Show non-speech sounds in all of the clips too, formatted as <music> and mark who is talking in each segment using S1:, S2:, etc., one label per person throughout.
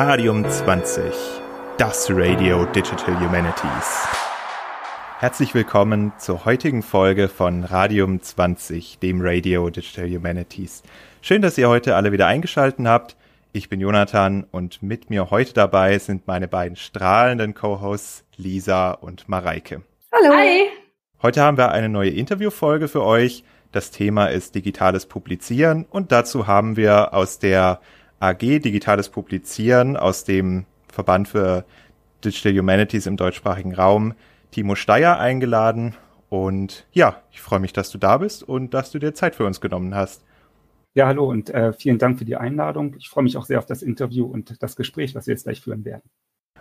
S1: Radium 20, das Radio Digital Humanities. Herzlich willkommen zur heutigen Folge von Radium 20, dem Radio Digital Humanities. Schön, dass ihr heute alle wieder eingeschaltet habt. Ich bin Jonathan und mit mir heute dabei sind meine beiden strahlenden Co-Hosts Lisa und Mareike.
S2: Hallo. Hi.
S1: Heute haben wir eine neue Interviewfolge für euch. Das Thema ist digitales Publizieren und dazu haben wir aus der AG Digitales Publizieren aus dem Verband für Digital Humanities im deutschsprachigen Raum Timo Steyer eingeladen. Und ja, ich freue mich, dass du da bist und dass du dir Zeit für uns genommen hast.
S3: Ja, hallo und äh, vielen Dank für die Einladung. Ich freue mich auch sehr auf das Interview und das Gespräch, was wir jetzt gleich führen werden.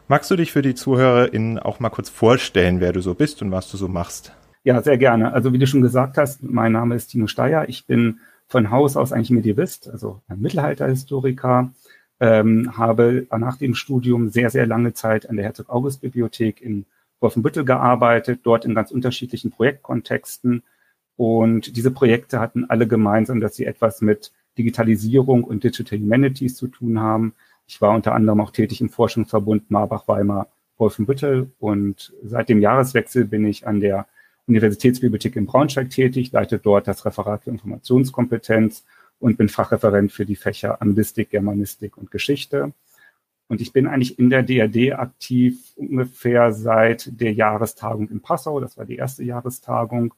S1: Magst du dich für die ZuhörerInnen auch mal kurz vorstellen, wer du so bist und was du so machst?
S3: Ja, sehr gerne. Also wie du schon gesagt hast, mein Name ist Timo Steyer. Ich bin von Haus aus eigentlich Medievist, also Mittelalterhistoriker, ähm, habe nach dem Studium sehr, sehr lange Zeit an der Herzog-August-Bibliothek in Wolfenbüttel gearbeitet, dort in ganz unterschiedlichen Projektkontexten. Und diese Projekte hatten alle gemeinsam, dass sie etwas mit Digitalisierung und Digital Humanities zu tun haben. Ich war unter anderem auch tätig im Forschungsverbund Marbach-Weimar Wolfenbüttel und seit dem Jahreswechsel bin ich an der Universitätsbibliothek in Braunschweig tätig, leite dort das Referat für Informationskompetenz und bin Fachreferent für die Fächer Anglistik, Germanistik und Geschichte. Und ich bin eigentlich in der DRD aktiv ungefähr seit der Jahrestagung in Passau. Das war die erste Jahrestagung.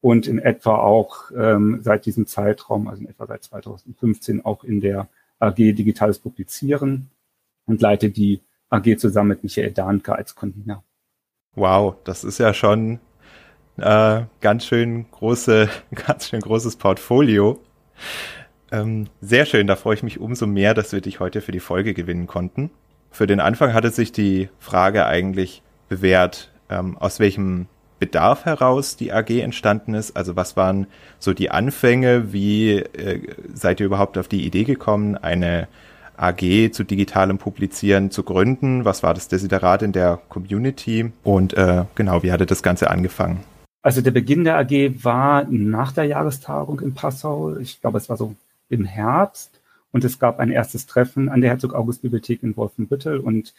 S3: Und in etwa auch ähm, seit diesem Zeitraum, also in etwa seit 2015, auch in der AG Digitales Publizieren und leite die AG zusammen mit Michael Dahnke als Convener.
S1: Wow, das ist ja schon äh, ganz schön große, <laughs> ganz schön großes Portfolio. Ähm, sehr schön, da freue ich mich umso mehr, dass wir dich heute für die Folge gewinnen konnten. Für den Anfang hatte sich die Frage eigentlich bewährt, ähm, aus welchem Bedarf heraus die AG entstanden ist. Also was waren so die Anfänge? Wie äh, seid ihr überhaupt auf die Idee gekommen, eine AG zu digitalem Publizieren zu gründen? Was war das Desiderat in der Community? Und äh, genau, wie hatte das Ganze angefangen?
S3: Also der Beginn der AG war nach der Jahrestagung in Passau. Ich glaube, es war so im Herbst. Und es gab ein erstes Treffen an der Herzog-August-Bibliothek in Wolfenbüttel. Und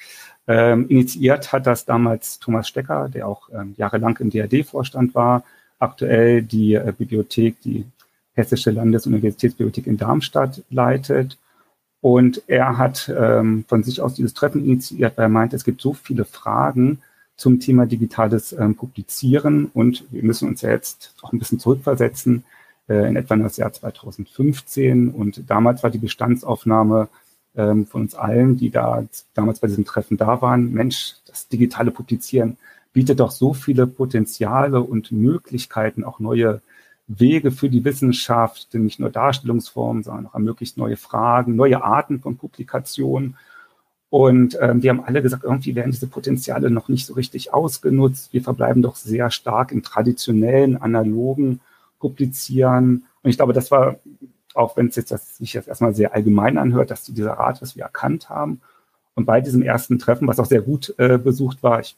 S3: ähm, initiiert hat das damals Thomas Stecker, der auch ähm, jahrelang im DAD-Vorstand war, aktuell die äh, Bibliothek, die Hessische Landesuniversitätsbibliothek in Darmstadt leitet. Und er hat ähm, von sich aus dieses Treffen initiiert, weil er meint, es gibt so viele Fragen, zum Thema digitales ähm, Publizieren. Und wir müssen uns ja jetzt auch ein bisschen zurückversetzen äh, in etwa das Jahr 2015 und damals war die Bestandsaufnahme ähm, von uns allen, die da damals bei diesem Treffen da waren, Mensch, das digitale Publizieren bietet doch so viele Potenziale und Möglichkeiten, auch neue Wege für die Wissenschaft, nicht nur Darstellungsformen, sondern auch ermöglicht neue Fragen, neue Arten von Publikationen und ähm, wir haben alle gesagt, irgendwie werden diese Potenziale noch nicht so richtig ausgenutzt. Wir verbleiben doch sehr stark im traditionellen, analogen Publizieren. Und ich glaube, das war, auch wenn es jetzt das sich jetzt erstmal sehr allgemein anhört, dass dieser Rat, was wir erkannt haben. Und bei diesem ersten Treffen, was auch sehr gut äh, besucht war, ich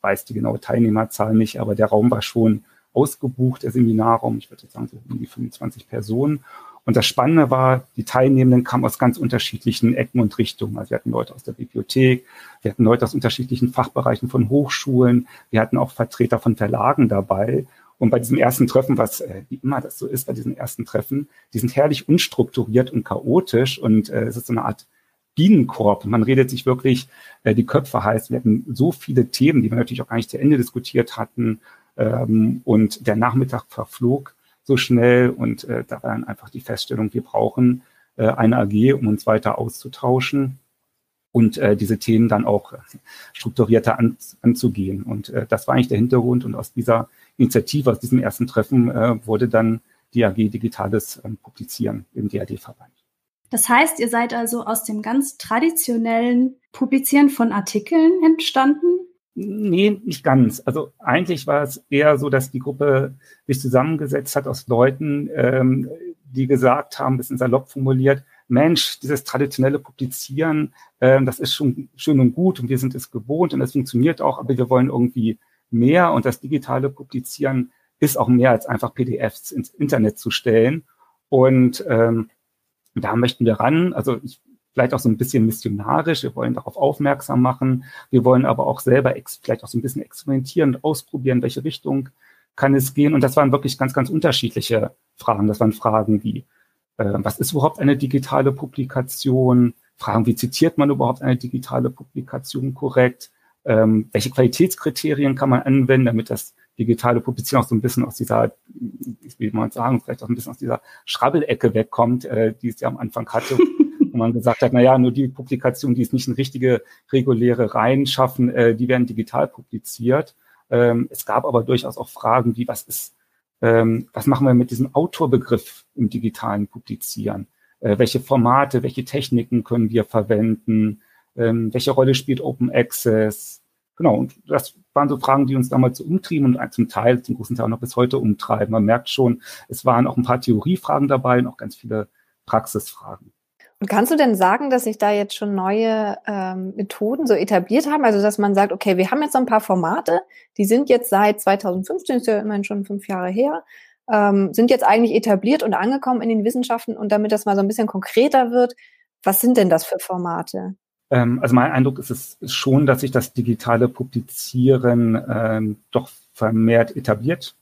S3: weiß die genaue Teilnehmerzahl nicht, aber der Raum war schon ausgebucht, der Seminarraum. Ich würde jetzt sagen, so um die 25 Personen. Und das Spannende war, die Teilnehmenden kamen aus ganz unterschiedlichen Ecken und Richtungen. Also wir hatten Leute aus der Bibliothek, wir hatten Leute aus unterschiedlichen Fachbereichen von Hochschulen, wir hatten auch Vertreter von Verlagen dabei. Und bei diesem ersten Treffen, was äh, wie immer das so ist bei diesen ersten Treffen, die sind herrlich unstrukturiert und chaotisch und äh, es ist so eine Art Bienenkorb. Man redet sich wirklich äh, die Köpfe heiß. Wir hatten so viele Themen, die wir natürlich auch gar nicht zu Ende diskutiert hatten. Ähm, und der Nachmittag verflog so schnell und äh, da war dann einfach die Feststellung, wir brauchen äh, eine AG, um uns weiter auszutauschen und äh, diese Themen dann auch strukturierter an, anzugehen. Und äh, das war eigentlich der Hintergrund und aus dieser Initiative, aus diesem ersten Treffen äh, wurde dann die AG Digitales ähm, Publizieren im DAD-Verband.
S2: Das heißt, ihr seid also aus dem ganz traditionellen Publizieren von Artikeln entstanden
S3: Nee, nicht ganz. Also eigentlich war es eher so, dass die Gruppe sich zusammengesetzt hat aus Leuten, ähm, die gesagt haben, bisschen salopp formuliert, Mensch, dieses traditionelle Publizieren, ähm, das ist schon schön und gut und wir sind es gewohnt und es funktioniert auch, aber wir wollen irgendwie mehr und das digitale Publizieren ist auch mehr als einfach PDFs ins Internet zu stellen. Und ähm, da möchten wir ran. Also ich vielleicht auch so ein bisschen missionarisch. Wir wollen darauf aufmerksam machen. Wir wollen aber auch selber vielleicht auch so ein bisschen experimentieren und ausprobieren, welche Richtung kann es gehen. Und das waren wirklich ganz, ganz unterschiedliche Fragen. Das waren Fragen wie, äh, was ist überhaupt eine digitale Publikation? Fragen, wie zitiert man überhaupt eine digitale Publikation korrekt? Ähm, welche Qualitätskriterien kann man anwenden, damit das digitale Publizieren auch so ein bisschen aus dieser, wie man sagen, vielleicht auch ein bisschen aus dieser Schrabbelecke wegkommt, äh, die es ja am Anfang hatte, <laughs> wo man gesagt hat, na ja, nur die Publikationen, die es nicht in richtige reguläre Reihen schaffen, äh, die werden digital publiziert. Ähm, es gab aber durchaus auch Fragen wie, was ist, ähm, was machen wir mit diesem Autorbegriff im digitalen Publizieren? Äh, welche Formate, welche Techniken können wir verwenden? Ähm, welche Rolle spielt Open Access? Genau, und das waren so Fragen, die uns damals so umtrieben und zum Teil, zum großen Teil auch noch bis heute umtreiben. Man merkt schon, es waren auch ein paar Theoriefragen dabei und auch ganz viele Praxisfragen.
S4: Und kannst du denn sagen, dass sich da jetzt schon neue ähm, Methoden so etabliert haben? Also, dass man sagt, okay, wir haben jetzt so ein paar Formate, die sind jetzt seit 2015, ist ja immerhin schon fünf Jahre her, ähm, sind jetzt eigentlich etabliert und angekommen in den Wissenschaften. Und damit das mal so ein bisschen konkreter wird, was sind denn das für Formate?
S3: Ähm, also mein Eindruck ist es schon, dass sich das digitale Publizieren ähm, doch vermehrt etabliert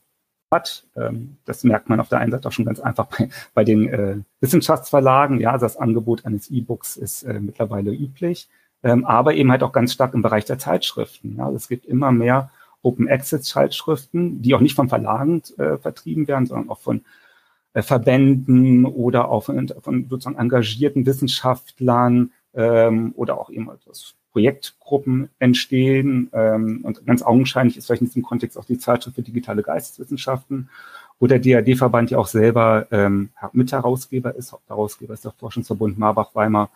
S3: hat. Ähm, das merkt man auf der einen Seite auch schon ganz einfach bei, bei den äh, Wissenschaftsverlagen. Ja, das Angebot eines E-Books ist äh, mittlerweile üblich, ähm, aber eben halt auch ganz stark im Bereich der Zeitschriften. Ja, es gibt immer mehr Open Access Zeitschriften, die auch nicht von Verlagen äh, vertrieben werden, sondern auch von äh, Verbänden oder auch von, von sozusagen engagierten Wissenschaftlern ähm, oder auch eben etwas Projektgruppen entstehen. Ähm, und ganz augenscheinlich ist vielleicht in diesem Kontext auch die Zeitschrift für digitale Geisteswissenschaften, wo der DAD-Verband ja auch selber ähm, Mitherausgeber ist. Hauptherausgeber ist der Forschungsverbund Marbach, Weimar,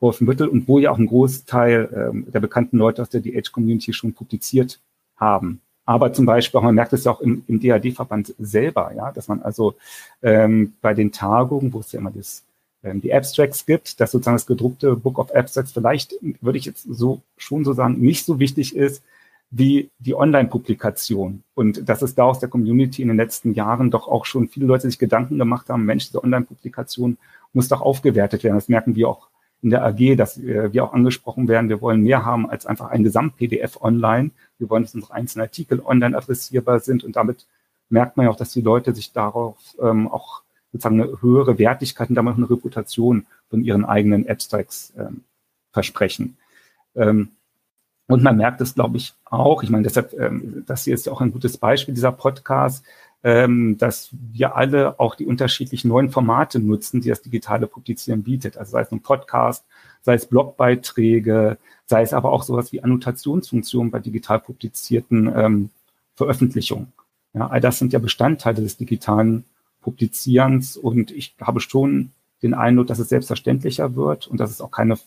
S3: Wolfenbüttel und wo ja auch ein Großteil ähm, der bekannten Leute aus der DH-Community schon publiziert haben. Aber zum Beispiel, auch man merkt es ja auch im, im DAD-Verband selber, ja, dass man also ähm, bei den Tagungen, wo es ja immer das die Abstracts gibt, dass sozusagen das gedruckte Book of Abstracts vielleicht, würde ich jetzt so schon so sagen, nicht so wichtig ist wie die Online-Publikation. Und dass es da aus der Community in den letzten Jahren doch auch schon viele Leute sich Gedanken gemacht haben, Mensch, diese Online-Publikation muss doch aufgewertet werden. Das merken wir auch in der AG, dass äh, wir auch angesprochen werden, wir wollen mehr haben als einfach ein Gesamt-PDF online. Wir wollen, dass unsere einzelnen Artikel online adressierbar sind und damit merkt man ja auch, dass die Leute sich darauf ähm, auch sozusagen eine höhere Wertigkeit und damit eine Reputation von ihren eigenen Abstracts ähm, versprechen. Ähm, und man merkt es, glaube ich, auch, ich meine, deshalb, ähm, das hier ist ja auch ein gutes Beispiel, dieser Podcast, ähm, dass wir alle auch die unterschiedlichen neuen Formate nutzen, die das digitale Publizieren bietet. Also sei es ein Podcast, sei es Blogbeiträge, sei es aber auch sowas wie Annotationsfunktionen bei digital publizierten ähm, Veröffentlichungen. Ja, all das sind ja Bestandteile des digitalen Publizierens und ich habe schon den Eindruck, dass es selbstverständlicher wird und dass es auch keine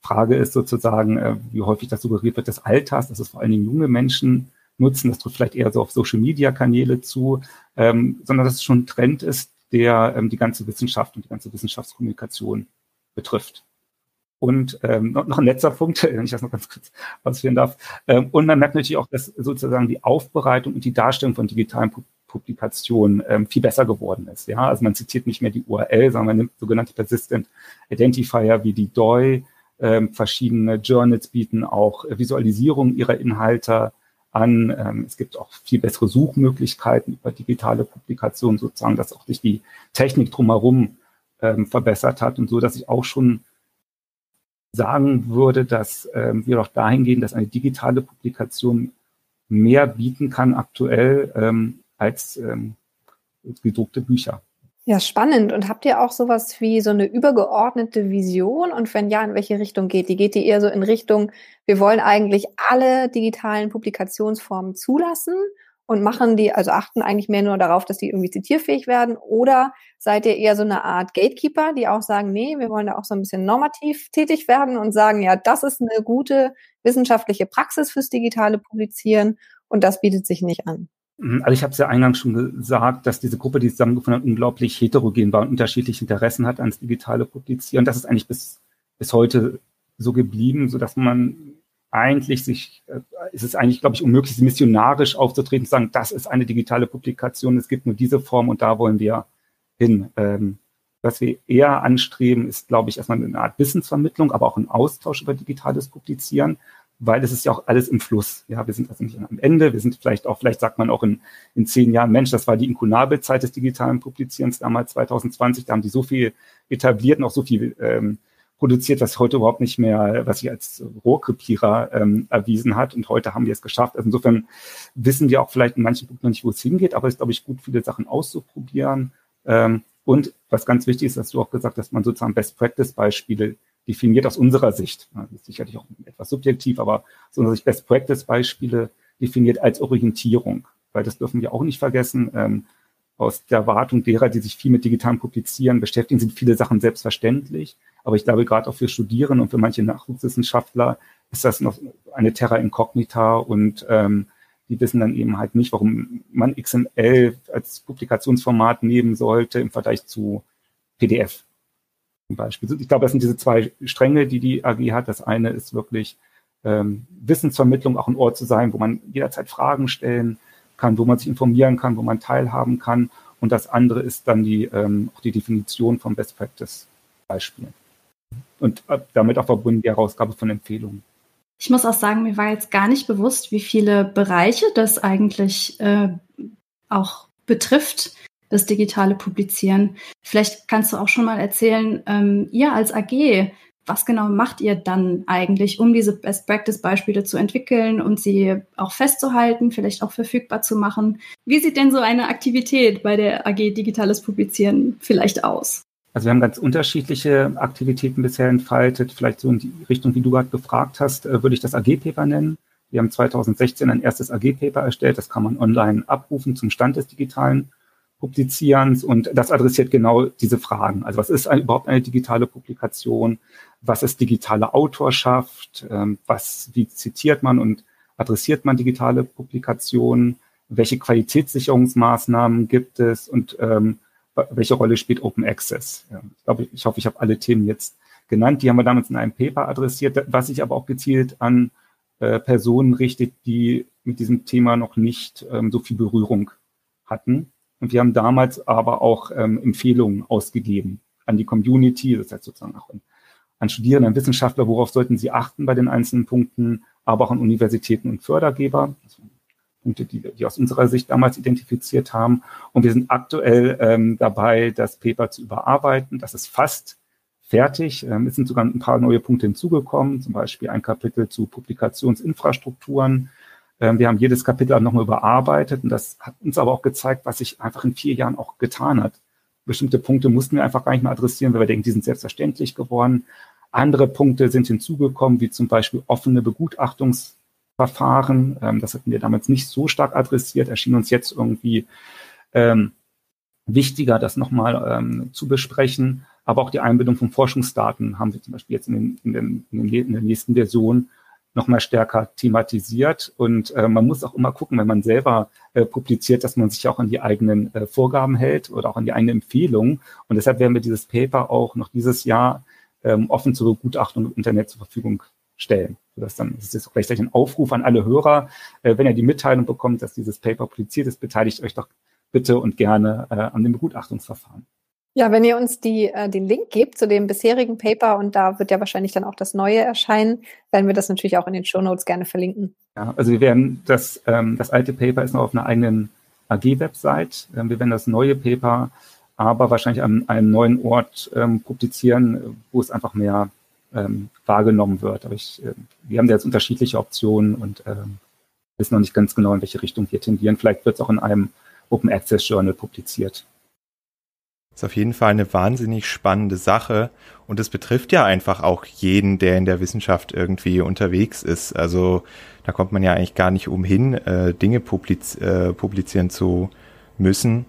S3: Frage ist sozusagen, äh, wie häufig das suggeriert wird, des Alters, dass es vor allen Dingen junge Menschen nutzen. Das trifft vielleicht eher so auf Social-Media-Kanäle zu, ähm, sondern dass es schon ein Trend ist, der ähm, die ganze Wissenschaft und die ganze Wissenschaftskommunikation betrifft. Und ähm, noch, noch ein letzter Punkt, <laughs> wenn ich das noch ganz kurz ausführen darf. Ähm, und man merkt natürlich auch, dass sozusagen die Aufbereitung und die Darstellung von digitalen Publikation ähm, viel besser geworden ist. Ja, also man zitiert nicht mehr die URL, sondern man nimmt sogenannte Persistent Identifier wie die DOI. Ähm, verschiedene Journals bieten auch Visualisierung ihrer Inhalte an. Ähm, es gibt auch viel bessere Suchmöglichkeiten über digitale Publikationen sozusagen, dass auch sich die Technik drumherum ähm, verbessert hat und so, dass ich auch schon sagen würde, dass ähm, wir doch dahin gehen, dass eine digitale Publikation mehr bieten kann aktuell ähm, als ähm, gedruckte Bücher.
S4: Ja, spannend. Und habt ihr auch sowas wie so eine übergeordnete Vision? Und wenn ja, in welche Richtung geht die? Geht die eher so in Richtung, wir wollen eigentlich alle digitalen Publikationsformen zulassen und machen die, also achten eigentlich mehr nur darauf, dass die irgendwie zitierfähig werden? Oder seid ihr eher so eine Art Gatekeeper, die auch sagen, nee, wir wollen da auch so ein bisschen normativ tätig werden und sagen, ja, das ist eine gute wissenschaftliche Praxis fürs digitale Publizieren und das bietet sich nicht an?
S3: Mhm, also ich habe es ja eingangs schon gesagt, dass diese Gruppe, die zusammengefunden hat, unglaublich heterogen war und unterschiedliche Interessen hat ans digitale Publizieren. Das ist eigentlich bis, bis heute so geblieben, so dass man eigentlich sich, äh, ist es eigentlich, glaube ich, unmöglich, missionarisch aufzutreten, zu sagen, das ist eine digitale Publikation, es gibt nur diese Form und da wollen wir hin. Ähm, Was wir eher anstreben, ist, glaube ich, erstmal eine Art Wissensvermittlung, aber auch ein Austausch über digitales Publizieren, weil es ist ja auch alles im Fluss. Ja, wir sind also nicht am Ende, wir sind vielleicht auch, vielleicht sagt man auch in, in zehn Jahren, Mensch, das war die Inkunabelzeit des digitalen Publizierens damals 2020, da haben die so viel etabliert und auch so viel ähm, produziert, was heute überhaupt nicht mehr, was sich als Rohrkrepierer ähm, erwiesen hat. Und heute haben wir es geschafft. Also insofern wissen wir auch vielleicht in manchen Punkten noch nicht, wo es hingeht, aber es ist, glaube ich, gut, viele Sachen auszuprobieren. Ähm, und was ganz wichtig ist, dass du auch gesagt hast, dass man sozusagen Best-Practice-Beispiele definiert aus unserer Sicht. Das ist sicherlich auch etwas subjektiv, aber aus unserer Sicht Best-Practice-Beispiele definiert als Orientierung. Weil das dürfen wir auch nicht vergessen. Ähm, aus der Erwartung derer, die sich viel mit digitalen Publizieren beschäftigen, sind viele Sachen selbstverständlich. Aber ich glaube, gerade auch für Studierende und für manche Nachwuchswissenschaftler ist das noch eine Terra Incognita und ähm, die wissen dann eben halt nicht, warum man XML als Publikationsformat nehmen sollte im Vergleich zu PDF zum Beispiel. Ich glaube, das sind diese zwei Stränge, die die AG hat. Das eine ist wirklich ähm, Wissensvermittlung, auch ein Ort zu sein, wo man jederzeit Fragen stellen kann, wo man sich informieren kann, wo man teilhaben kann. Und das andere ist dann die, ähm, auch die Definition von Best Practice Beispielen und äh, damit auch verbunden die Herausgabe von Empfehlungen.
S2: Ich muss auch sagen, mir war jetzt gar nicht bewusst, wie viele Bereiche das eigentlich äh, auch betrifft, das digitale Publizieren. Vielleicht kannst du auch schon mal erzählen, ähm, ihr als AG, was genau macht ihr dann eigentlich, um diese Best-Practice-Beispiele zu entwickeln und sie auch festzuhalten, vielleicht auch verfügbar zu machen? Wie sieht denn so eine Aktivität bei der AG Digitales Publizieren vielleicht aus?
S3: Also wir haben ganz unterschiedliche Aktivitäten bisher entfaltet. Vielleicht so in die Richtung, wie du gerade gefragt hast, äh, würde ich das AG-Paper nennen. Wir haben 2016 ein erstes AG-Paper erstellt. Das kann man online abrufen zum Stand des digitalen Publizierens. Und das adressiert genau diese Fragen. Also was ist ein, überhaupt eine digitale Publikation? Was ist digitale Autorschaft? Ähm, was, wie zitiert man und adressiert man digitale Publikationen? Welche Qualitätssicherungsmaßnahmen gibt es? Und ähm, welche Rolle spielt Open Access? Ja, ich glaube, ich hoffe, ich habe alle Themen jetzt genannt. Die haben wir damals in einem Paper adressiert, was sich aber auch gezielt an äh, Personen richtet, die mit diesem Thema noch nicht ähm, so viel Berührung hatten. Und wir haben damals aber auch ähm, Empfehlungen ausgegeben an die Community, das heißt sozusagen auch an, Studierende, an Wissenschaftler, worauf sollten sie achten bei den einzelnen Punkten, aber auch an Universitäten und Fördergeber. Punkte, die, die aus unserer Sicht damals identifiziert haben. Und wir sind aktuell ähm, dabei, das Paper zu überarbeiten. Das ist fast fertig. Ähm, es sind sogar ein paar neue Punkte hinzugekommen, zum Beispiel ein Kapitel zu Publikationsinfrastrukturen. Ähm, wir haben jedes Kapitel auch nochmal überarbeitet und das hat uns aber auch gezeigt, was sich einfach in vier Jahren auch getan hat. Bestimmte Punkte mussten wir einfach gar nicht mehr adressieren, weil wir denken, die sind selbstverständlich geworden. Andere Punkte sind hinzugekommen, wie zum Beispiel offene Begutachtungs Verfahren. Ähm, das hatten wir damals nicht so stark adressiert, erschien uns jetzt irgendwie ähm, wichtiger, das nochmal zu besprechen. Aber auch die Einbindung von Forschungsdaten haben wir zum Beispiel jetzt in, den, in, den, in der nächsten Version nochmal stärker thematisiert. Und äh, man muss auch immer gucken, wenn man selber äh, publiziert, dass man sich auch an die eigenen äh, Vorgaben hält oder auch an die eigenen Empfehlungen. Und deshalb werden wir dieses Paper auch noch dieses Jahr ähm, offen zur Begutachtung im Internet zur Verfügung stellen. Das, dann, das ist gleichzeitig ein Aufruf an alle Hörer. Äh, wenn ihr die Mitteilung bekommt, dass dieses Paper publiziert ist, beteiligt euch doch bitte und gerne äh, an dem Begutachtungsverfahren.
S4: Ja, wenn ihr uns die, äh, den Link gebt zu dem bisherigen Paper und da wird ja wahrscheinlich dann auch das neue erscheinen, werden wir das natürlich auch in den Show Notes gerne verlinken.
S3: Ja, also wir werden das, ähm, das alte Paper ist noch auf einer eigenen AG-Website. Ähm, wir werden das neue Paper aber wahrscheinlich an einem neuen Ort ähm, publizieren, wo es einfach mehr ähm, wahrgenommen wird. Aber ich, äh, wir haben da jetzt unterschiedliche Optionen und ähm, wissen noch nicht ganz genau, in welche Richtung wir tendieren. Vielleicht wird es auch in einem Open Access Journal publiziert.
S1: Ist auf jeden Fall eine wahnsinnig spannende Sache und es betrifft ja einfach auch jeden, der in der Wissenschaft irgendwie unterwegs ist. Also da kommt man ja eigentlich gar nicht umhin, äh, Dinge publiz äh, publizieren zu müssen.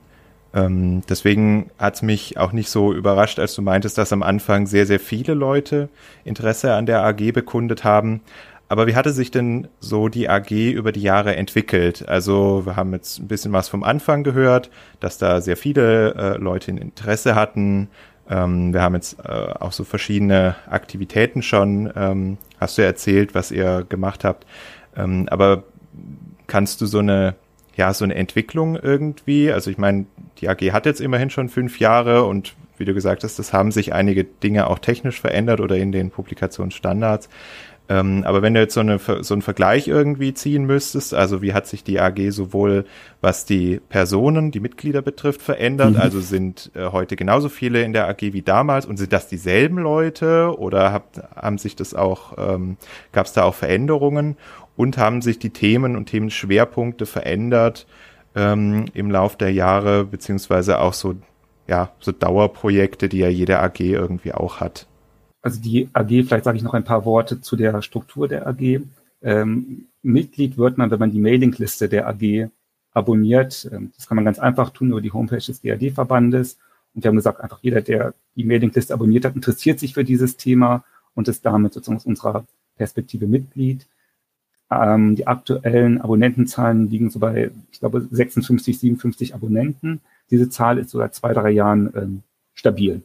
S1: Ähm, deswegen hat es mich auch nicht so überrascht, als du meintest, dass am Anfang sehr, sehr viele Leute Interesse an der AG bekundet haben. Aber wie hatte sich denn so die AG über die Jahre entwickelt? Also wir haben jetzt ein bisschen was vom Anfang gehört, dass da sehr viele äh, Leute Interesse hatten. Ähm, wir haben jetzt äh, auch so verschiedene Aktivitäten schon, ähm, hast du erzählt, was ihr gemacht habt. Ähm, aber kannst du so eine ja, so eine Entwicklung irgendwie. Also ich meine, die AG hat jetzt immerhin schon fünf Jahre und wie du gesagt hast, das haben sich einige Dinge auch technisch verändert oder in den Publikationsstandards. Ähm, aber wenn du jetzt so, eine, so einen Vergleich irgendwie ziehen müsstest, also wie hat sich die AG sowohl was die Personen, die Mitglieder betrifft, verändert? Mhm. Also sind äh, heute genauso viele in der AG wie damals und sind das dieselben Leute oder habt, haben sich das auch, ähm, gab es da auch Veränderungen und haben sich die Themen und Themenschwerpunkte verändert ähm, im Lauf der Jahre, beziehungsweise auch so, ja, so Dauerprojekte, die ja jede AG irgendwie auch hat?
S3: Also die AG, vielleicht sage ich noch ein paar Worte zu der Struktur der AG. Ähm, Mitglied wird man, wenn man die Mailingliste der AG abonniert. Ähm, das kann man ganz einfach tun über die Homepage des DAD-Verbandes. Und wir haben gesagt, einfach jeder, der die Mailingliste abonniert hat, interessiert sich für dieses Thema und ist damit sozusagen aus unserer Perspektive Mitglied. Ähm, die aktuellen Abonnentenzahlen liegen so bei, ich glaube, 56, 57 Abonnenten. Diese Zahl ist so seit zwei, drei Jahren ähm, stabil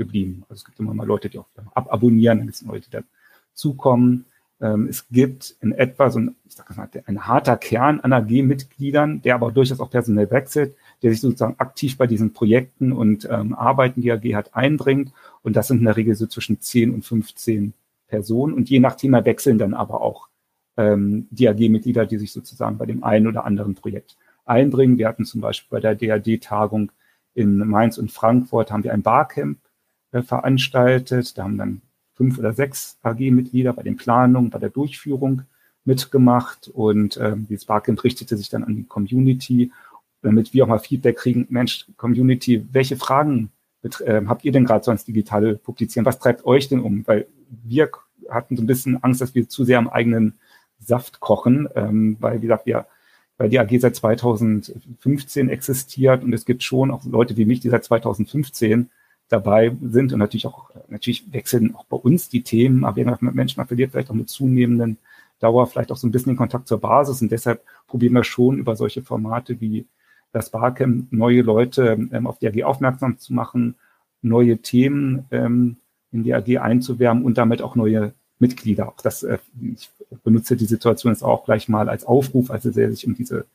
S3: geblieben. Also es gibt immer mal Leute, die auch ababonnieren, dann gibt es Leute, die dazukommen. Ähm, es gibt in etwa so ein, ich sag mal, ein harter Kern an AG-Mitgliedern, der aber durchaus auch personell wechselt, der sich sozusagen aktiv bei diesen Projekten und ähm, Arbeiten, die AG hat, einbringt. Und das sind in der Regel so zwischen 10 und 15 Personen. Und je nach Thema wechseln dann aber auch ähm, die AG-Mitglieder, die sich sozusagen bei dem einen oder anderen Projekt einbringen. Wir hatten zum Beispiel bei der DAD-Tagung in Mainz und Frankfurt haben wir ein Barcamp äh, veranstaltet. Da haben dann fünf oder sechs AG-Mitglieder bei den Planungen, bei der Durchführung mitgemacht und ähm, dieses Barcamp richtete sich dann an die Community, damit wir auch mal Feedback kriegen, Mensch, Community, welche Fragen äh, habt ihr denn gerade sonst digital publizieren? Was treibt euch denn um? Weil wir hatten so ein bisschen Angst, dass wir zu sehr am eigenen Saft kochen, ähm, weil, wie gesagt, wir, weil die AG seit 2015 existiert und es gibt schon auch Leute wie mich, die seit 2015 dabei sind und natürlich auch, natürlich wechseln auch bei uns die Themen, aber irgendwann Mensch, man verliert vielleicht auch mit zunehmenden Dauer vielleicht auch so ein bisschen den Kontakt zur Basis und deshalb probieren wir schon über solche Formate wie das Barcamp neue Leute ähm, auf die AG aufmerksam zu machen, neue Themen ähm, in die AG einzuwärmen und damit auch neue Mitglieder. Auch das, äh, ich benutze die Situation jetzt auch gleich mal als Aufruf, also der sich um diese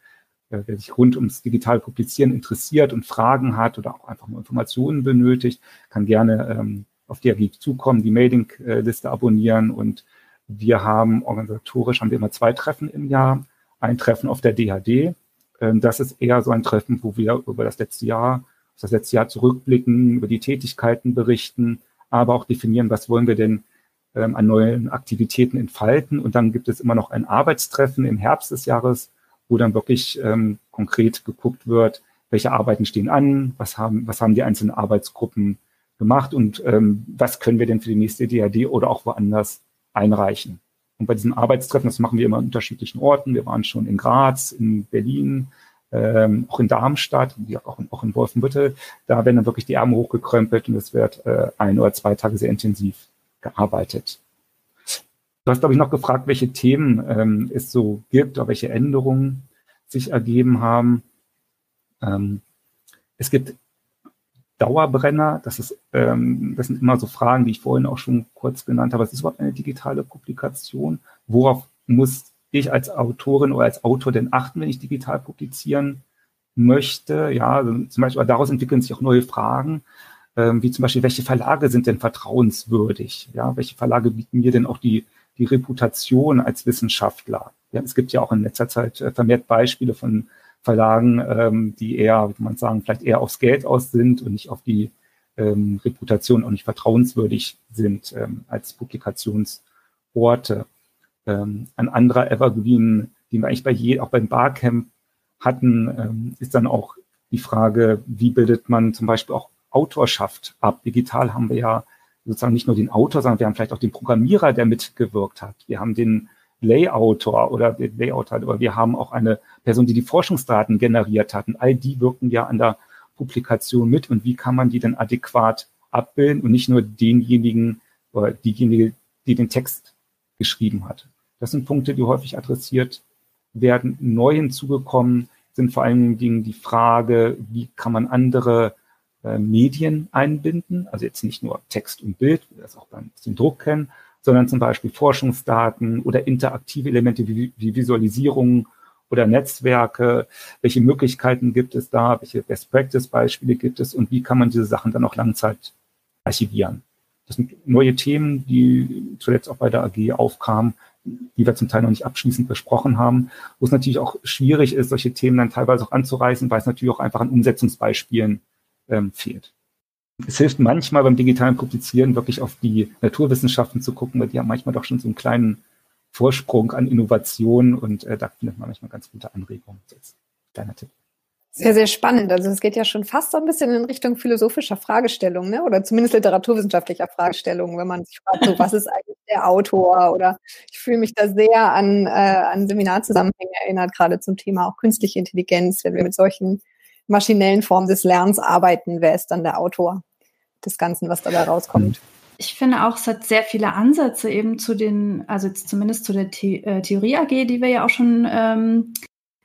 S3: wer sich rund ums digitale Publizieren interessiert und Fragen hat oder auch einfach nur Informationen benötigt, kann gerne ähm, auf AG zukommen, die Mailingliste abonnieren und wir haben organisatorisch haben wir immer zwei Treffen im Jahr. Ein Treffen auf der DHD. Ähm, das ist eher so ein Treffen, wo wir über das letzte Jahr, das letzte Jahr zurückblicken, über die Tätigkeiten berichten, aber auch definieren, was wollen wir denn ähm, an neuen Aktivitäten entfalten. Und dann gibt es immer noch ein Arbeitstreffen im Herbst des Jahres, wo dann wirklich ähm, konkret geguckt wird, welche Arbeiten stehen an, was haben, was haben die einzelnen Arbeitsgruppen gemacht und ähm, was können wir denn für die nächste DAD oder auch woanders einreichen. Und bei diesen Arbeitstreffen, das machen wir immer an unterschiedlichen Orten. Wir waren schon in Graz, in Berlin, ähm, auch in Darmstadt, auch in, auch in Wolfenbüttel. Da werden dann wirklich die Arme hochgekrempelt und es wird äh, ein oder zwei Tage sehr intensiv gearbeitet. Du hast, glaube ich, noch gefragt, welche Themen ähm, es so gibt oder welche Änderungen sich ergeben haben. Ähm, es gibt Dauerbrenner, das ist, ähm, das sind immer so Fragen, die ich vorhin auch schon kurz genannt habe. Was ist überhaupt eine digitale Publikation? Worauf muss ich als Autorin oder als Autor denn achten, wenn ich digital publizieren möchte? Ja, also zum Beispiel, daraus entwickeln sich auch neue Fragen, ähm, wie zum Beispiel, welche Verlage sind denn vertrauenswürdig? Ja, welche Verlage bieten mir denn auch die die Reputation als Wissenschaftler. Ja, es gibt ja auch in letzter Zeit äh, vermehrt Beispiele von Verlagen, ähm, die eher, wie man sagen, vielleicht eher aufs Geld aus sind und nicht auf die ähm, Reputation auch nicht vertrauenswürdig sind ähm, als Publikationsorte. Ähm, ein anderer Evergreen, den wir eigentlich bei je, auch beim Barcamp hatten, ähm, ist dann auch die Frage, wie bildet man zum Beispiel auch Autorschaft ab? Digital haben wir ja sozusagen nicht nur den Autor, sondern wir haben vielleicht auch den Programmierer, der mitgewirkt hat. Wir haben den Layouter oder den Layouter, aber wir haben auch eine Person, die die Forschungsdaten generiert hat. Und all die wirken ja an der Publikation mit. Und wie kann man die denn adäquat abbilden und nicht nur denjenigen oder diejenige, die den Text geschrieben hat. Das sind Punkte, die häufig adressiert werden. Neu hinzugekommen sind vor allen Dingen die Frage, wie kann man andere äh, Medien einbinden, also jetzt nicht nur Text und Bild, wie wir das auch beim Druck kennen, sondern zum Beispiel Forschungsdaten oder interaktive Elemente wie, wie Visualisierung oder Netzwerke, welche Möglichkeiten gibt es da, welche Best-Practice-Beispiele gibt es? Und wie kann man diese Sachen dann auch Langzeit archivieren. Das sind neue Themen, die zuletzt auch bei der AG aufkamen, die wir zum Teil noch nicht abschließend besprochen haben, wo es natürlich auch schwierig ist, solche Themen dann teilweise auch anzureißen, weil es natürlich auch einfach an Umsetzungsbeispielen ähm, fehlt. Es hilft manchmal beim digitalen Publizieren wirklich auf die Naturwissenschaften zu gucken, weil die haben manchmal doch schon so einen kleinen Vorsprung an Innovation und äh, da findet man manchmal ganz gute Anregungen. Jetzt kleiner Tipp.
S4: Sehr, sehr spannend. Also es geht ja schon fast so ein bisschen in Richtung philosophischer Fragestellungen, ne? oder zumindest literaturwissenschaftlicher Fragestellungen, wenn man sich fragt, so, was ist eigentlich der Autor? Oder ich fühle mich da sehr an, äh, an Seminarzusammenhänge erinnert, gerade zum Thema auch künstliche Intelligenz, wenn wir mit solchen maschinellen Formen des Lernens arbeiten, wer ist dann der Autor des Ganzen, was dabei rauskommt?
S2: Ich finde auch, es hat sehr viele Ansätze eben zu den, also zumindest zu der The äh, Theorie AG, die wir ja auch schon ähm,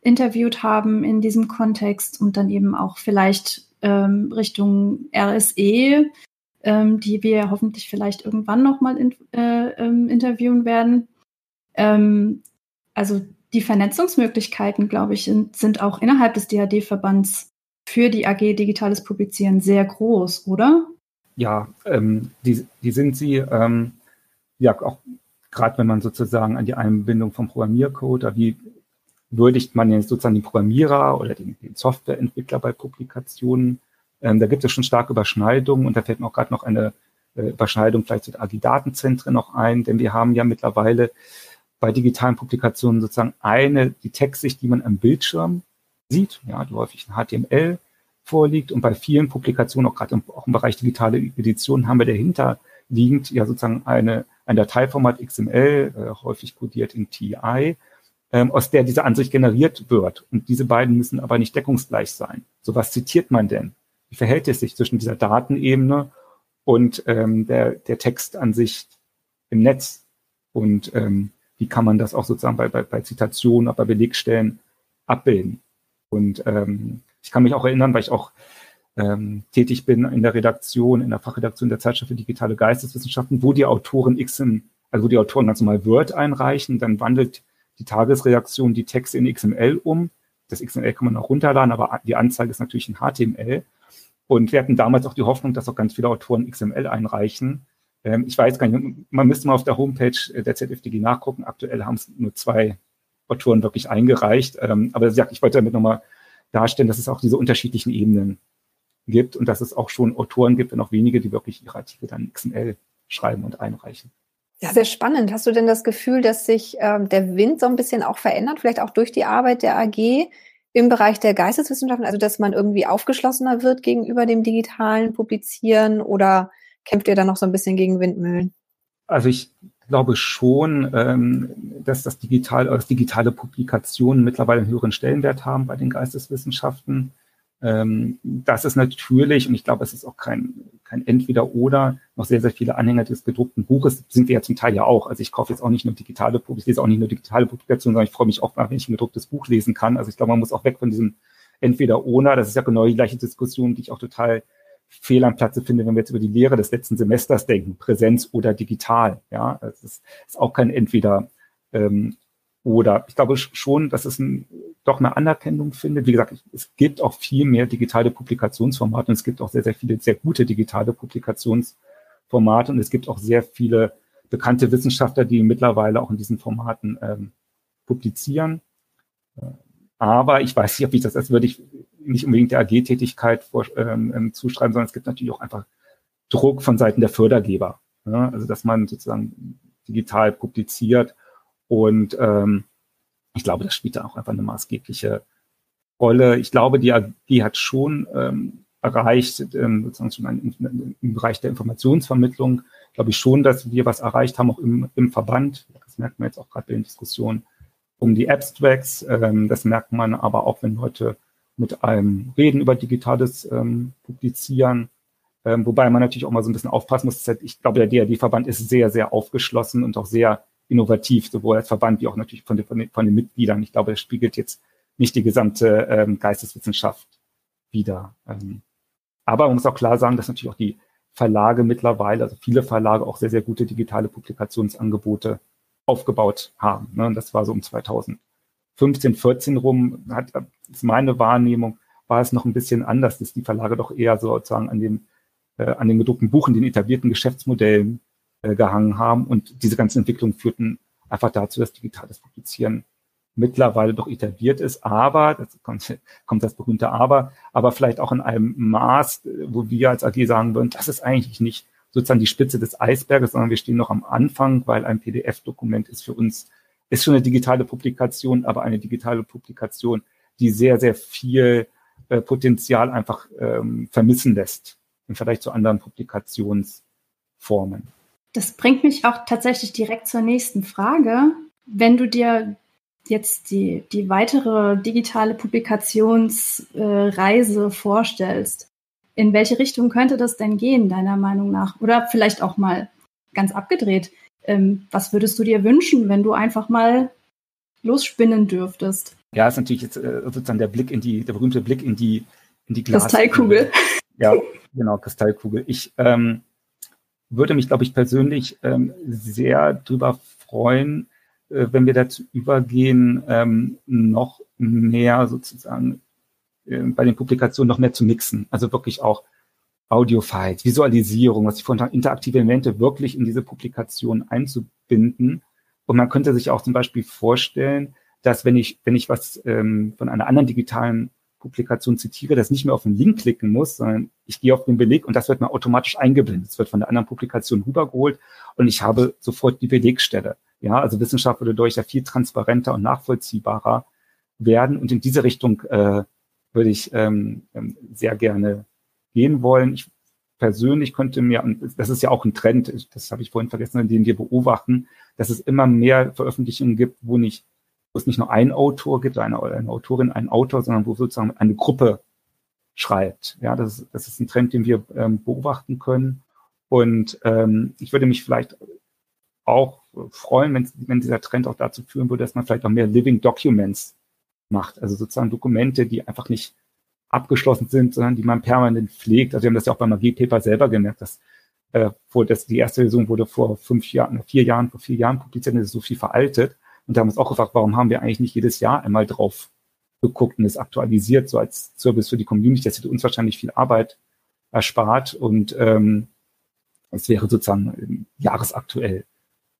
S2: interviewt haben in diesem Kontext und dann eben auch vielleicht ähm, Richtung RSE, ähm, die wir hoffentlich vielleicht irgendwann nochmal in, äh, ähm, interviewen werden. Ähm, also die Vernetzungsmöglichkeiten, glaube ich, sind, sind auch innerhalb des DAD-Verbands für die AG Digitales Publizieren sehr groß, oder?
S3: Ja, ähm, die, die sind sie. Ähm, ja, auch gerade wenn man sozusagen an die Einbindung vom Programmiercode, wie würdigt man jetzt sozusagen den Programmierer oder den, den Softwareentwickler bei Publikationen. Ähm, da gibt es schon starke Überschneidungen und da fällt mir auch gerade noch eine äh, Überschneidung vielleicht zu den AGI-Datenzentren noch ein, denn wir haben ja mittlerweile bei digitalen Publikationen sozusagen eine, die Textsicht, die man am Bildschirm sieht, ja, die häufig in HTML vorliegt und bei vielen Publikationen, auch gerade im, auch im Bereich digitale Edition, haben wir dahinter liegend ja sozusagen eine, ein Dateiformat XML, äh, häufig codiert in TI, ähm, aus der diese Ansicht generiert wird. Und diese beiden müssen aber nicht deckungsgleich sein. So was zitiert man denn? Wie verhält es sich zwischen dieser Datenebene und ähm, der, der Textansicht im Netz? Und ähm, wie kann man das auch sozusagen bei, bei, bei Zitationen, bei Belegstellen abbilden? Und ähm, ich kann mich auch erinnern, weil ich auch ähm, tätig bin in der Redaktion, in der Fachredaktion der Zeitschrift für digitale Geisteswissenschaften, wo die Autoren X in, also wo die Autoren ganz normal Word einreichen, dann wandelt die Tagesreaktion die Texte in XML um. Das XML kann man auch runterladen, aber die Anzeige ist natürlich in HTML. Und wir hatten damals auch die Hoffnung, dass auch ganz viele Autoren XML einreichen. Ähm, ich weiß gar nicht, man müsste mal auf der Homepage der ZFDG nachgucken. Aktuell haben es nur zwei Autoren wirklich eingereicht. Ähm, aber ich wollte damit nochmal darstellen, dass es auch diese unterschiedlichen Ebenen gibt und dass es auch schon Autoren gibt und auch wenige, die wirklich ihre Artikel dann XML schreiben und einreichen.
S4: Ja, sehr spannend. Hast du denn das Gefühl, dass sich ähm, der Wind so ein bisschen auch verändert, vielleicht auch durch die Arbeit der AG im Bereich der Geisteswissenschaften, also dass man irgendwie aufgeschlossener wird gegenüber dem digitalen Publizieren oder kämpft ihr da noch so ein bisschen gegen Windmühlen?
S3: Also ich glaube schon, ähm, dass das digital, dass digitale Publikationen mittlerweile einen höheren Stellenwert haben bei den Geisteswissenschaften. Ähm, das ist natürlich, und ich glaube, es ist auch kein, kein Entweder-Oder, noch sehr, sehr viele Anhänger des gedruckten Buches, sind wir ja zum Teil ja auch. Also ich kaufe jetzt auch nicht nur digitale, ich lese auch nicht nur digitale Publikationen, sondern ich freue mich auch wenn ich ein gedrucktes Buch lesen kann. Also ich glaube, man muss auch weg von diesem Entweder-Oder. Das ist ja genau die gleiche Diskussion, die ich auch total fehl am Platze finde, wenn wir jetzt über die Lehre des letzten Semesters denken, Präsenz oder digital. Ja, es ist, ist auch kein Entweder ähm, oder. Ich glaube schon, dass es ein doch eine Anerkennung findet. Wie gesagt, es gibt auch viel mehr digitale Publikationsformate und es gibt auch sehr, sehr viele sehr gute digitale Publikationsformate und es gibt auch sehr viele bekannte Wissenschaftler, die mittlerweile auch in diesen Formaten ähm, publizieren. Aber ich weiß nicht, ob ich das, das würde ich nicht unbedingt der AG-Tätigkeit ähm, ähm, zuschreiben, sondern es gibt natürlich auch einfach Druck von Seiten der Fördergeber. Ja? Also dass man sozusagen digital publiziert und ähm, ich glaube, das spielt da auch einfach eine maßgebliche Rolle. Ich glaube, die AG hat schon ähm, erreicht, ähm, sozusagen schon ein, im Bereich der Informationsvermittlung, glaube ich schon, dass wir was erreicht haben, auch im, im Verband. Das merkt man jetzt auch gerade bei den Diskussionen um die Abstracts. Ähm, das merkt man aber auch, wenn Leute mit einem reden über digitales ähm, Publizieren. Ähm, wobei man natürlich auch mal so ein bisschen aufpassen muss. Ich glaube, der DAD-Verband ist sehr, sehr aufgeschlossen und auch sehr innovativ, sowohl als Verband wie auch natürlich von den, von den, von den Mitgliedern. Ich glaube, das spiegelt jetzt nicht die gesamte ähm, Geisteswissenschaft wider. Ähm, aber man muss auch klar sagen, dass natürlich auch die Verlage mittlerweile, also viele Verlage auch sehr, sehr gute digitale Publikationsangebote aufgebaut haben. Ne? Und das war so um 2015 15, 14 rum, hat, ist meine Wahrnehmung, war es noch ein bisschen anders, dass die Verlage doch eher sozusagen an dem, äh, an dem gedruckten Buch, in den etablierten Geschäftsmodellen äh, gehangen haben. Und diese ganzen Entwicklungen führten einfach dazu, dass digitales Publizieren mittlerweile doch etabliert ist, aber, das kommt, <laughs> kommt das berühmte Aber, aber vielleicht auch in einem Maß, wo wir als AG sagen würden, das ist eigentlich nicht sozusagen die Spitze des Eisberges, sondern wir stehen noch am Anfang, weil ein PDF-Dokument ist für uns, ist schon eine digitale Publikation, aber eine digitale Publikation, die sehr, sehr viel äh, Potenzial einfach ähm, vermissen lässt im Vergleich zu anderen Publikationsformen.
S2: Das bringt mich auch tatsächlich direkt zur nächsten Frage. Wenn du dir jetzt die, die weitere digitale Publikationsreise äh, vorstellst, in welche Richtung könnte das denn gehen, deiner Meinung nach? Oder vielleicht auch mal ganz abgedreht. Ähm, was würdest du dir wünschen, wenn du einfach mal losspinnen dürftest?
S3: Ja, ist natürlich jetzt äh, sozusagen der Blick in die, der berühmte Blick in die, in die
S2: Glas Kristallkugel.
S3: Ja, genau, Kristallkugel. Ich ähm, würde mich, glaube ich, persönlich ähm, sehr drüber freuen, äh, wenn wir dazu übergehen, ähm, noch mehr sozusagen äh, bei den Publikationen noch mehr zu mixen. Also wirklich auch Audio-Files, Visualisierung, was ich vorhin habe, interaktive Elemente wirklich in diese Publikation einzubinden. Und man könnte sich auch zum Beispiel vorstellen, dass wenn ich, wenn ich was ähm, von einer anderen digitalen Publikation zitiere, das nicht mehr auf den Link klicken muss, sondern ich gehe auf den Beleg und das wird mir automatisch eingeblendet. Es wird von der anderen Publikation rübergeholt und ich habe sofort die Belegstelle. Ja, also Wissenschaft würde durch ja viel transparenter und nachvollziehbarer werden und in diese Richtung äh, würde ich ähm, ähm, sehr gerne gehen wollen. Ich persönlich könnte mir, und das ist ja auch ein Trend, das habe ich vorhin vergessen, den wir beobachten, dass es immer mehr Veröffentlichungen gibt, wo nicht wo es nicht nur einen Autor gibt, eine, eine Autorin, einen Autor, sondern wo sozusagen eine Gruppe schreibt. Ja, das ist, das ist ein Trend, den wir ähm, beobachten können. Und ähm, ich würde mich vielleicht auch freuen, wenn, wenn dieser Trend auch dazu führen würde, dass man vielleicht auch mehr Living Documents macht. Also sozusagen Dokumente, die einfach nicht abgeschlossen sind, sondern die man permanent pflegt. Also wir haben das ja auch beim AG Paper selber gemerkt, dass äh, vor, dass die erste Version wurde vor fünf Jahren, vier Jahren, vor vier Jahren publiziert, und ist so viel veraltet. Und da haben wir uns auch gefragt, warum haben wir eigentlich nicht jedes Jahr einmal drauf geguckt und es aktualisiert, so als Service für die Community. Das hätte uns wahrscheinlich viel Arbeit erspart und ähm, es wäre sozusagen jahresaktuell.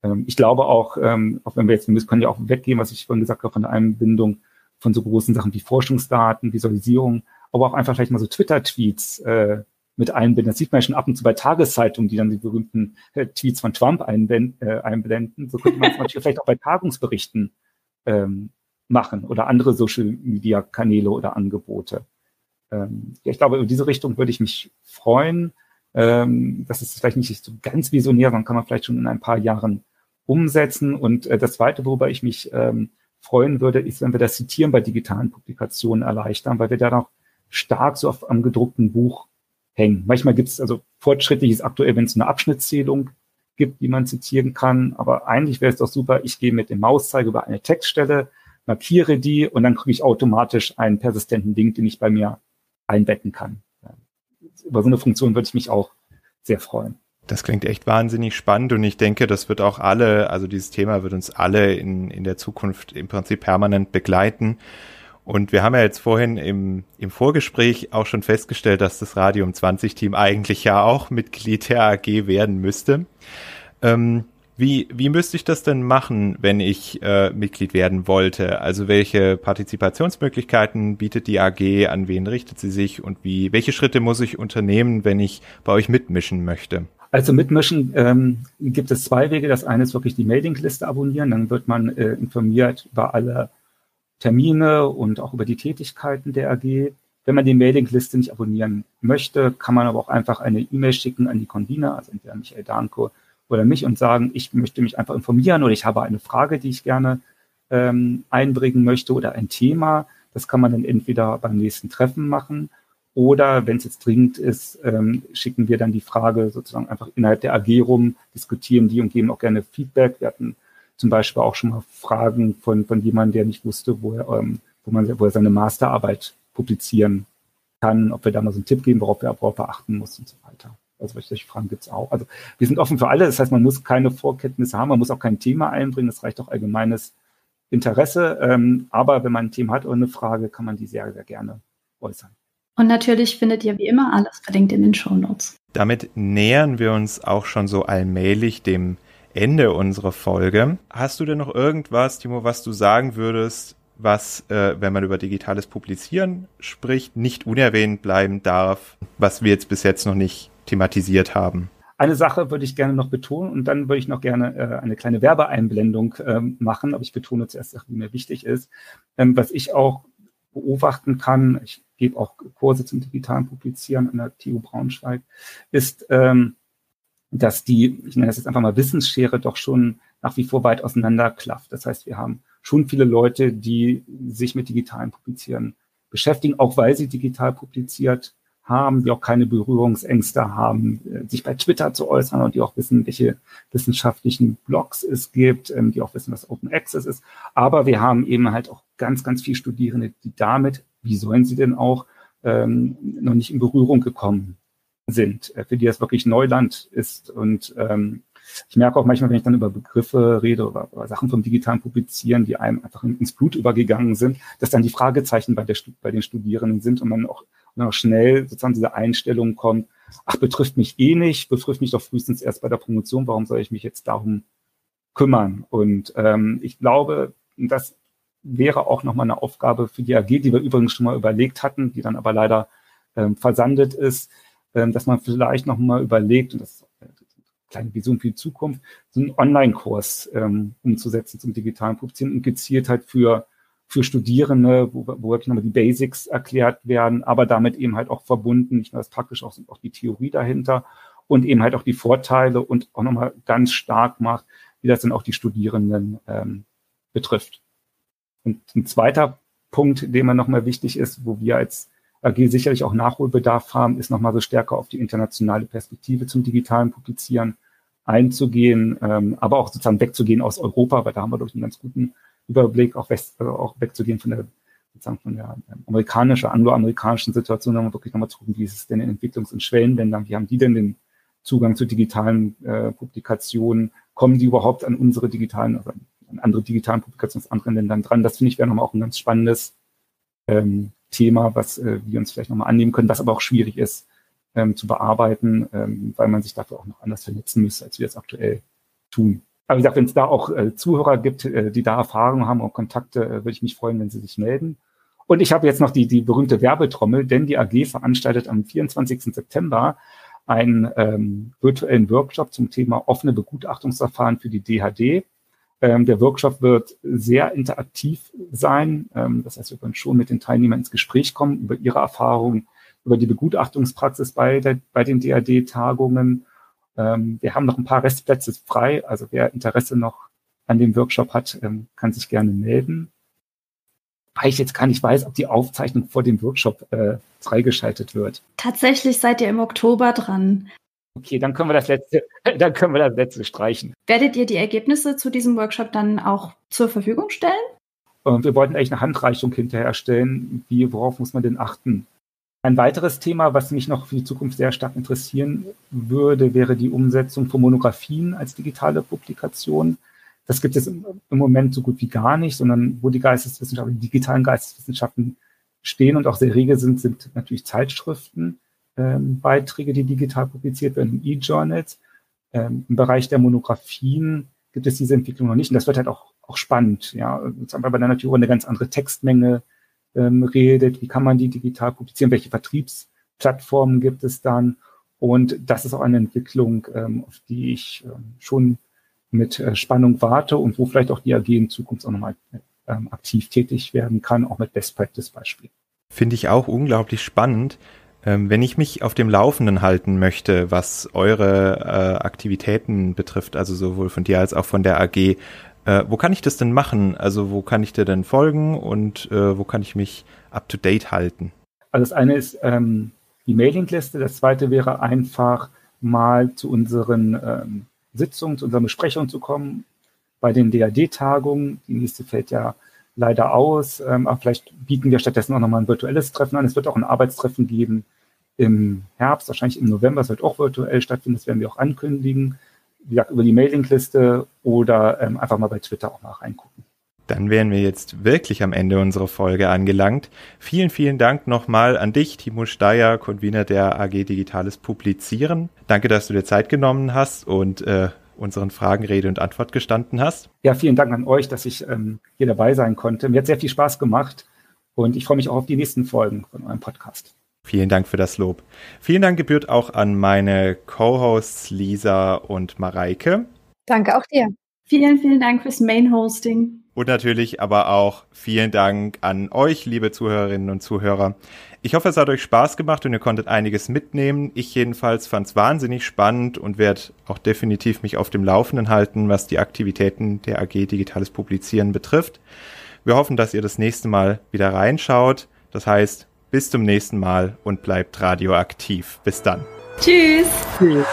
S3: Ähm, ich glaube auch, ähm, auch wenn wir jetzt, wir können ja auch weggehen, was ich vorhin gesagt habe, von der Einbindung von so großen Sachen wie Forschungsdaten, Visualisierung, aber auch einfach vielleicht mal so Twitter-Tweets äh, mit einbinden. Das sieht man ja schon ab und zu bei Tageszeitungen, die dann die berühmten äh, Tweets von Trump einblenden. Äh, einblenden. So könnte man es natürlich vielleicht auch bei Tagungsberichten ähm, machen oder andere Social-Media-Kanäle oder Angebote. Ähm, ja, ich glaube, in diese Richtung würde ich mich freuen. Ähm, das ist vielleicht nicht so ganz visionär, sondern kann man vielleicht schon in ein paar Jahren umsetzen. Und äh, das Zweite, worüber ich mich ähm, freuen würde, ist, wenn wir das Zitieren bei digitalen Publikationen erleichtern, weil wir da noch stark so auf, am gedruckten Buch hängen. Manchmal gibt es also fortschrittliches aktuell, wenn es eine Abschnittszählung gibt, die man zitieren kann. Aber eigentlich wäre es doch super, ich gehe mit dem Mauszeiger über eine Textstelle, markiere die und dann kriege ich automatisch einen persistenten Link, den ich bei mir einbetten kann. Über so eine Funktion würde ich mich auch sehr freuen.
S1: Das klingt echt wahnsinnig spannend und ich denke, das wird auch alle, also dieses Thema wird uns alle in, in der Zukunft im Prinzip permanent begleiten. Und wir haben ja jetzt vorhin im, im Vorgespräch auch schon festgestellt, dass das Radium 20 Team eigentlich ja auch Mitglied der AG werden müsste. Ähm, wie, wie müsste ich das denn machen, wenn ich äh, Mitglied werden wollte? Also welche Partizipationsmöglichkeiten bietet die AG, an wen richtet sie sich und wie, welche Schritte muss ich unternehmen, wenn ich bei euch mitmischen möchte?
S3: Also mitmischen ähm, gibt es zwei Wege. Das eine ist wirklich die Mailingliste abonnieren, dann wird man äh, informiert über alle Termine und auch über die Tätigkeiten der AG. Wenn man die Mailingliste nicht abonnieren möchte, kann man aber auch einfach eine E-Mail schicken an die Convener, also entweder Michael Danko oder mich und sagen, ich möchte mich einfach informieren oder ich habe eine Frage, die ich gerne ähm, einbringen möchte oder ein Thema. Das kann man dann entweder beim nächsten Treffen machen oder wenn es jetzt dringend ist, ähm, schicken wir dann die Frage sozusagen einfach innerhalb der AG rum, diskutieren die und geben auch gerne Feedback. Wir hatten zum Beispiel auch schon mal Fragen von, von jemandem, der nicht wusste, wo er, ähm, wo, man, wo er seine Masterarbeit publizieren kann, ob wir da mal so einen Tipp geben, worauf er, worauf er achten muss und so weiter. Also solche Fragen gibt's auch. Also wir sind offen für alle. Das heißt, man muss keine Vorkenntnisse haben, man muss auch kein Thema einbringen. Es reicht auch allgemeines Interesse. Ähm, aber wenn man ein Thema hat oder eine Frage, kann man die sehr, sehr gerne äußern.
S2: Und natürlich findet ihr wie immer alles verlinkt in den Show Notes.
S1: Damit nähern wir uns auch schon so allmählich dem Ende unserer Folge. Hast du denn noch irgendwas, Timo, was du sagen würdest, was, äh, wenn man über digitales Publizieren spricht, nicht unerwähnt bleiben darf, was wir jetzt bis jetzt noch nicht thematisiert haben?
S3: Eine Sache würde ich gerne noch betonen und dann würde ich noch gerne äh, eine kleine Werbeeinblendung ähm, machen, aber ich betone zuerst, wie mir wichtig ist. Ähm, was ich auch beobachten kann, ich gebe auch Kurse zum digitalen Publizieren an der TU Braunschweig, ist, ähm, dass die, ich nenne das jetzt einfach mal Wissensschere, doch schon nach wie vor weit auseinander klafft. Das heißt, wir haben schon viele Leute, die sich mit digitalen Publizieren beschäftigen, auch weil sie digital publiziert haben, die auch keine Berührungsängste haben, äh, sich bei Twitter zu äußern und die auch wissen, welche wissenschaftlichen Blogs es gibt, ähm, die auch wissen, was Open Access ist. Aber wir haben eben halt auch ganz, ganz viele Studierende, die damit, wie sollen sie denn auch, ähm, noch nicht in Berührung gekommen sind, äh, für die das wirklich Neuland ist. Und ähm, ich merke auch manchmal, wenn ich dann über Begriffe rede oder, oder Sachen vom digitalen Publizieren, die einem einfach ins Blut übergegangen sind, dass dann die Fragezeichen bei, der, bei den Studierenden sind und man auch und auch schnell sozusagen diese Einstellung kommt, ach, betrifft mich eh nicht, betrifft mich doch frühestens erst bei der Promotion, warum soll ich mich jetzt darum kümmern? Und ähm, ich glaube, das wäre auch nochmal eine Aufgabe für die AG, die wir übrigens schon mal überlegt hatten, die dann aber leider ähm, versandet ist, dass man vielleicht nochmal überlegt, und das ist eine kleine Vision für die Zukunft, so einen Online-Kurs ähm, umzusetzen zum digitalen Publizieren und gezielt halt für für Studierende, wo, wo wirklich nochmal die Basics erklärt werden, aber damit eben halt auch verbunden, nicht nur das praktisch, auch, auch die Theorie dahinter und eben halt auch die Vorteile und auch nochmal ganz stark macht, wie das dann auch die Studierenden ähm, betrifft. Und ein zweiter Punkt, den mir nochmal wichtig ist, wo wir als AG sicherlich auch Nachholbedarf haben, ist nochmal so stärker auf die internationale Perspektive zum digitalen Publizieren einzugehen, ähm, aber auch sozusagen wegzugehen aus Europa, weil da haben wir durch einen ganz guten Überblick auch, west, also auch wegzugehen von der sozusagen von der ähm, amerikanischen, angloamerikanischen Situation, dann wirklich nochmal zu gucken, wie ist es denn in Entwicklungs- und Schwellenländern, wie haben die denn den Zugang zu digitalen äh, Publikationen, kommen die überhaupt an unsere digitalen, also an andere digitalen Publikationen aus anderen Ländern dran? Das finde ich wäre nochmal auch ein ganz spannendes ähm, Thema, was äh, wir uns vielleicht nochmal annehmen können, was aber auch schwierig ist ähm, zu bearbeiten, ähm, weil man sich dafür auch noch anders vernetzen müsste, als wir es aktuell tun. Aber wie gesagt, wenn es da auch äh, Zuhörer gibt, äh, die da Erfahrungen haben und Kontakte, äh, würde ich mich freuen, wenn sie sich melden. Und ich habe jetzt noch die, die berühmte Werbetrommel, denn die AG veranstaltet am 24. September einen ähm, virtuellen Workshop zum Thema offene Begutachtungsverfahren für die DHD. Ähm, der Workshop wird sehr interaktiv sein. Ähm, das heißt, wir können schon mit den Teilnehmern ins Gespräch kommen über ihre Erfahrungen, über die Begutachtungspraxis bei, der, bei den DHD-Tagungen ähm, wir haben noch ein paar Restplätze frei. Also wer Interesse noch an dem Workshop hat, ähm, kann sich gerne melden. Weil ich jetzt gar nicht weiß, ob die Aufzeichnung vor dem Workshop äh, freigeschaltet wird.
S2: Tatsächlich seid ihr im Oktober dran.
S3: Okay, dann können wir das letzte, <laughs> dann können wir das letzte streichen.
S2: Werdet ihr die Ergebnisse zu diesem Workshop dann auch zur Verfügung stellen?
S3: Und wir wollten eigentlich eine Handreichung hinterherstellen. Wie, worauf muss man denn achten? Ein weiteres Thema, was mich noch für die Zukunft sehr stark interessieren würde, wäre die Umsetzung von Monographien als digitale Publikation. Das gibt es im, Moment so gut wie gar nicht, sondern wo die Geisteswissenschaften, die digitalen Geisteswissenschaften stehen und auch sehr rege sind, sind natürlich Zeitschriften, ähm, Beiträge, die digital publiziert werden, E-Journals. Ähm, Im Bereich der Monographien gibt es diese Entwicklung noch nicht. Und das wird halt auch, auch spannend, ja. Weil man dann natürlich eine ganz andere Textmenge ähm, redet, wie kann man die digital publizieren, welche Vertriebsplattformen gibt es dann. Und das ist auch eine Entwicklung, ähm, auf die ich ähm, schon mit äh, Spannung warte und wo vielleicht auch die AG in Zukunft auch nochmal ähm, aktiv tätig werden kann, auch mit Best Practice Beispielen.
S1: Finde ich auch unglaublich spannend. Ähm, wenn ich mich auf dem Laufenden halten möchte, was eure äh, Aktivitäten betrifft, also sowohl von dir als auch von der AG, äh, wo kann ich das denn machen? Also wo kann ich dir denn folgen und äh, wo kann ich mich up-to-date halten?
S3: Also das eine ist ähm, die Mailingliste, das zweite wäre einfach mal zu unseren ähm, Sitzungen, zu unseren Besprechungen zu kommen, bei den DAD-Tagungen. Die nächste fällt ja leider aus, ähm, aber vielleicht bieten wir stattdessen auch nochmal ein virtuelles Treffen an. Es wird auch ein Arbeitstreffen geben im Herbst, wahrscheinlich im November, es wird auch virtuell stattfinden, das werden wir auch ankündigen wie gesagt, über die Mailingliste oder ähm, einfach mal bei Twitter auch mal reingucken.
S1: Dann wären wir jetzt wirklich am Ende unserer Folge angelangt. Vielen, vielen Dank nochmal an dich, Timo Steyer, Convener der AG Digitales Publizieren. Danke, dass du dir Zeit genommen hast und äh, unseren Fragen Rede und Antwort gestanden hast.
S3: Ja, vielen Dank an euch, dass ich ähm, hier dabei sein konnte. Mir hat sehr viel Spaß gemacht und ich freue mich auch auf die nächsten Folgen von eurem Podcast.
S1: Vielen Dank für das Lob. Vielen Dank gebührt auch an meine Co-Hosts Lisa und Mareike.
S4: Danke auch dir.
S2: Vielen, vielen Dank fürs Main-Hosting.
S1: Und natürlich aber auch vielen Dank an euch, liebe Zuhörerinnen und Zuhörer. Ich hoffe, es hat euch Spaß gemacht und ihr konntet einiges mitnehmen. Ich jedenfalls fand es wahnsinnig spannend und werde auch definitiv mich auf dem Laufenden halten, was die Aktivitäten der AG Digitales Publizieren betrifft. Wir hoffen, dass ihr das nächste Mal wieder reinschaut. Das heißt, bis zum nächsten Mal und bleibt radioaktiv. Bis dann.
S2: Tschüss. Tschüss.